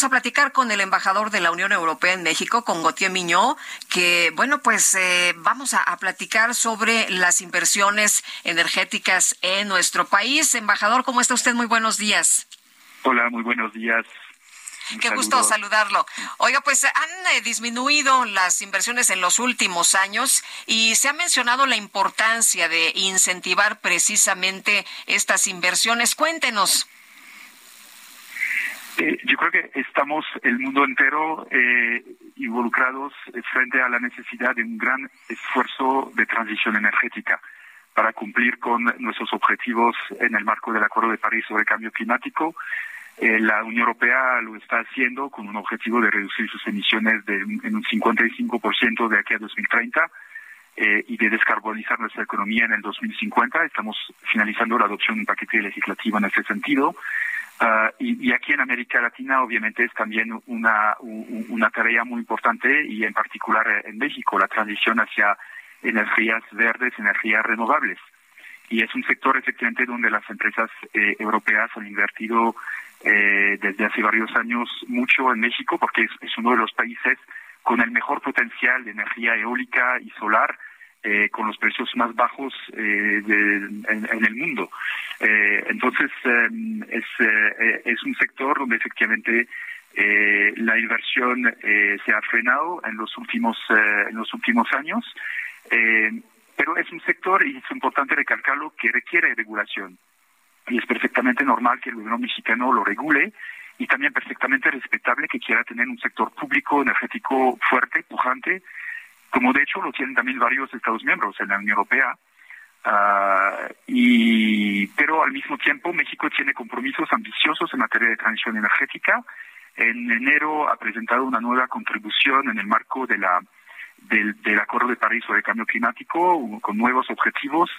Vamos a platicar con el embajador de la Unión Europea en México, con Gautier Miñó, que, bueno, pues eh, vamos a, a platicar sobre las inversiones energéticas en nuestro país. Embajador, ¿cómo está usted? Muy buenos días. Hola, muy buenos días. Un Qué saludo. gusto saludarlo. Oiga, pues han eh, disminuido las inversiones en los últimos años y se ha mencionado la importancia de incentivar precisamente estas inversiones. Cuéntenos. Eh, yo creo que estamos el mundo entero eh, involucrados eh, frente a la necesidad de un gran esfuerzo de transición energética para cumplir con nuestros objetivos en el marco del Acuerdo de París sobre cambio climático. La Unión Europea lo está haciendo con un objetivo de reducir sus emisiones de, en un 55% de aquí a 2030 eh, y de descarbonizar nuestra economía en el 2050. Estamos finalizando la adopción de un paquete legislativo en ese sentido. Ah, y, aquí en América Latina, obviamente, es también una, una tarea muy importante y en particular eh, en México, la transición hacia energías verdes, energías renovables. Y es un sector efectivamente donde las empresas eh, europeas han invertido eh, desde hace varios años mucho en México porque es uno de los países con el mejor potencial de energía eólica y solar eh, con los precios más bajos eh, de- en, el mundo. Eh, entonces, es, eh, es un sector donde efectivamente eh, la inversión se ha frenado en los últimos, en los últimos años, pero es un sector, y es importante recalcarlo, que requiere regulación. Y es perfectamente normal que el gobierno mexicano lo regule y también perfectamente respetable que quiera tener un sector público energético fuerte, pujante, como de hecho lo tienen también varios Estados miembros en la Unión Europea. Ah, y pero al mismo tiempo México tiene compromisos ambiciosos en materia de transición energética. En enero ha presentado una nueva contribución en el marco de la del, Acuerdo de París sobre Cambio Climático con nuevos objetivos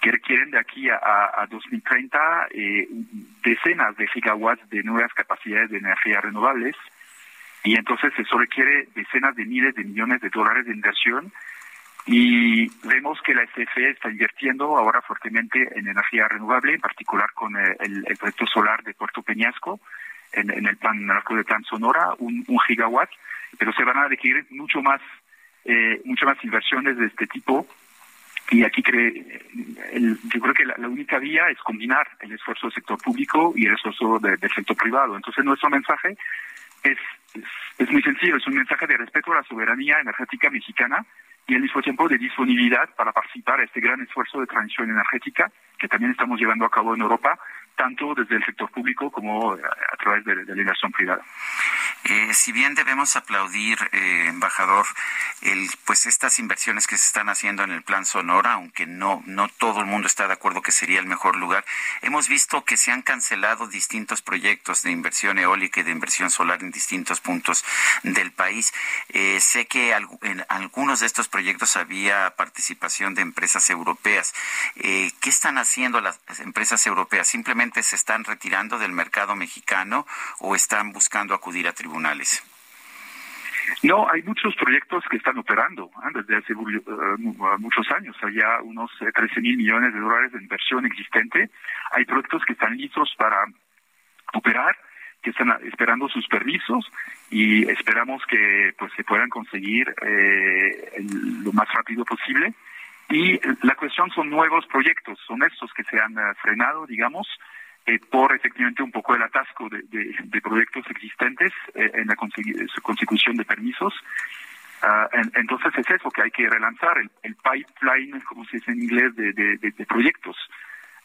que requieren de aquí a, a, a 2030 eh, decenas de gigawatts de nuevas capacidades de energía renovables y entonces eso requiere decenas de miles de millones de dólares de inversión y vemos que la SFE está invirtiendo ahora fuertemente en energía renovable, en particular con eh, el, el proyecto solar de Puerto Peñasco, en, el plan en el marco del plan Sonora, un, gigawatt, pero se van a requerir mucho más, eh, muchas más inversiones de este tipo. Y aquí cree, el, yo creo que la, la, única vía es combinar el esfuerzo del sector público y el esfuerzo de, del sector privado. Entonces nuestro mensaje es, es, es muy sencillo, es un mensaje de respeto a la soberanía energética mexicana y al mismo tiempo de disponibilidad para participar a este gran esfuerzo de transición energética que también estamos llevando a cabo en Europa, tanto desde el sector público como a través de la inversión privada. Eh, si bien debemos aplaudir, eh, embajador, el, pues estas inversiones que se están haciendo en el Plan Sonora, aunque no no todo el mundo está de acuerdo que sería el mejor lugar, hemos visto que se han cancelado distintos proyectos de inversión eólica y de inversión solar en distintos puntos del país. Eh, sé que en algunos de estos proyectos había participación de empresas europeas. Eh, ¿Qué están haciendo las empresas europeas? ¿Simplemente se están retirando del mercado mexicano o están buscando acudir a tribunales? No, hay muchos proyectos que están operando ¿eh? desde hace uh, muchos años. Hay ya unos 13 mil millones de dólares de inversión existente. Hay proyectos que están listos para operar, que están esperando sus permisos y esperamos que pues se puedan conseguir eh, el, lo más rápido posible. Y la cuestión son nuevos proyectos, son estos que se han uh, frenado, digamos, eh, por efectivamente un poco el atasco de, de, de proyectos existentes eh, en la consecución de permisos. Uh, en, entonces es eso que hay que relanzar, el, el pipeline, como se dice en inglés, de, proyectos.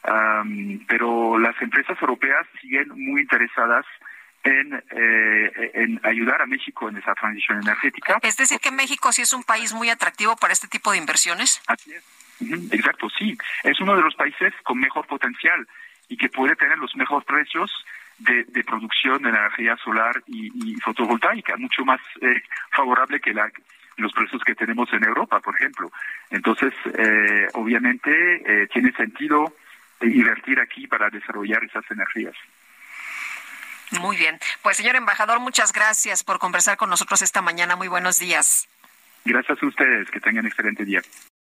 Um, pero las empresas europeas siguen muy interesadas en, eh, en ayudar a México en esa transición energética. Es decir, que México sí es un país muy atractivo para este tipo de inversiones. Así es. Exacto, sí. Es uno de los países con mejor potencial y que puede tener los mejores precios de, producción de energía solar y, fotovoltaica, mucho más eh, favorable que la, los precios que tenemos en Europa, por ejemplo. Entonces, eh, obviamente, eh, tiene sentido invertir aquí para desarrollar esas energías. Muy bien. Pues, señor embajador, muchas gracias por conversar con nosotros esta mañana. Muy buenos días. Gracias a ustedes. Que tengan excelente día.